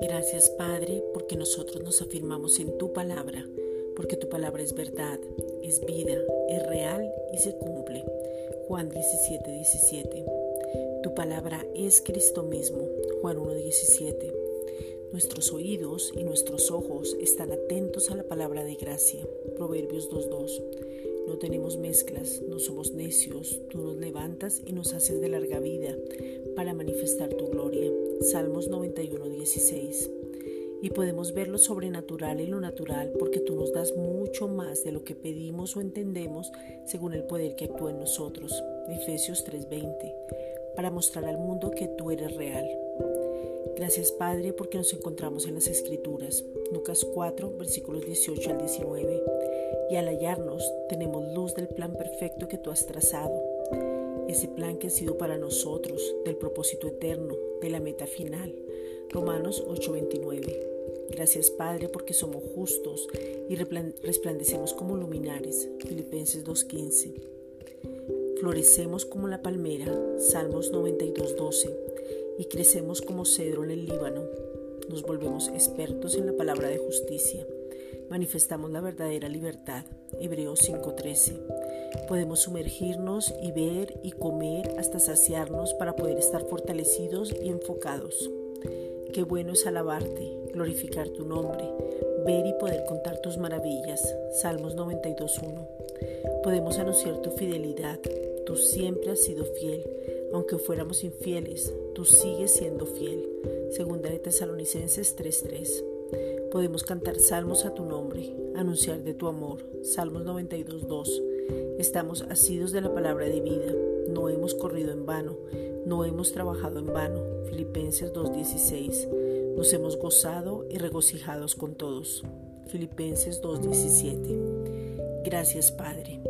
Gracias Padre, porque nosotros nos afirmamos en tu palabra, porque tu palabra es verdad, es vida, es real y se cumple. Juan 17, 17. Tu palabra es Cristo mismo. Juan 1, 17. Nuestros oídos y nuestros ojos están atentos a la palabra de gracia. Proverbios 2.2. No tenemos mezclas, no somos necios, tú nos levantas y nos haces de larga vida para manifestar tu gloria. Salmos 91.16. Y podemos ver lo sobrenatural y lo natural porque tú nos das mucho más de lo que pedimos o entendemos según el poder que actúa en nosotros. Efesios 3:20. Para mostrar al mundo que tú eres real. Gracias Padre porque nos encontramos en las Escrituras, Lucas 4, versículos 18 al 19, y al hallarnos tenemos luz del plan perfecto que tú has trazado, ese plan que ha sido para nosotros, del propósito eterno, de la meta final, Romanos 8, 29. Gracias Padre porque somos justos y resplandecemos como luminares, Filipenses 2.15. Florecemos como la palmera, Salmos 92.12 y crecemos como cedro en el Líbano. Nos volvemos expertos en la palabra de justicia. Manifestamos la verdadera libertad. Hebreos 5:13. Podemos sumergirnos y ver y comer hasta saciarnos para poder estar fortalecidos y enfocados. Qué bueno es alabarte, glorificar tu nombre, ver y poder contar tus maravillas. Salmos 92.1. Podemos anunciar tu fidelidad. Tú siempre has sido fiel aunque fuéramos infieles, tú sigues siendo fiel. Segunda de Tesalonicenses 3:3. Podemos cantar salmos a tu nombre, anunciar de tu amor. Salmos 92:2. Estamos asidos de la palabra de vida. No hemos corrido en vano, no hemos trabajado en vano. Filipenses 2:16. Nos hemos gozado y regocijados con todos. Filipenses 2:17. Gracias Padre.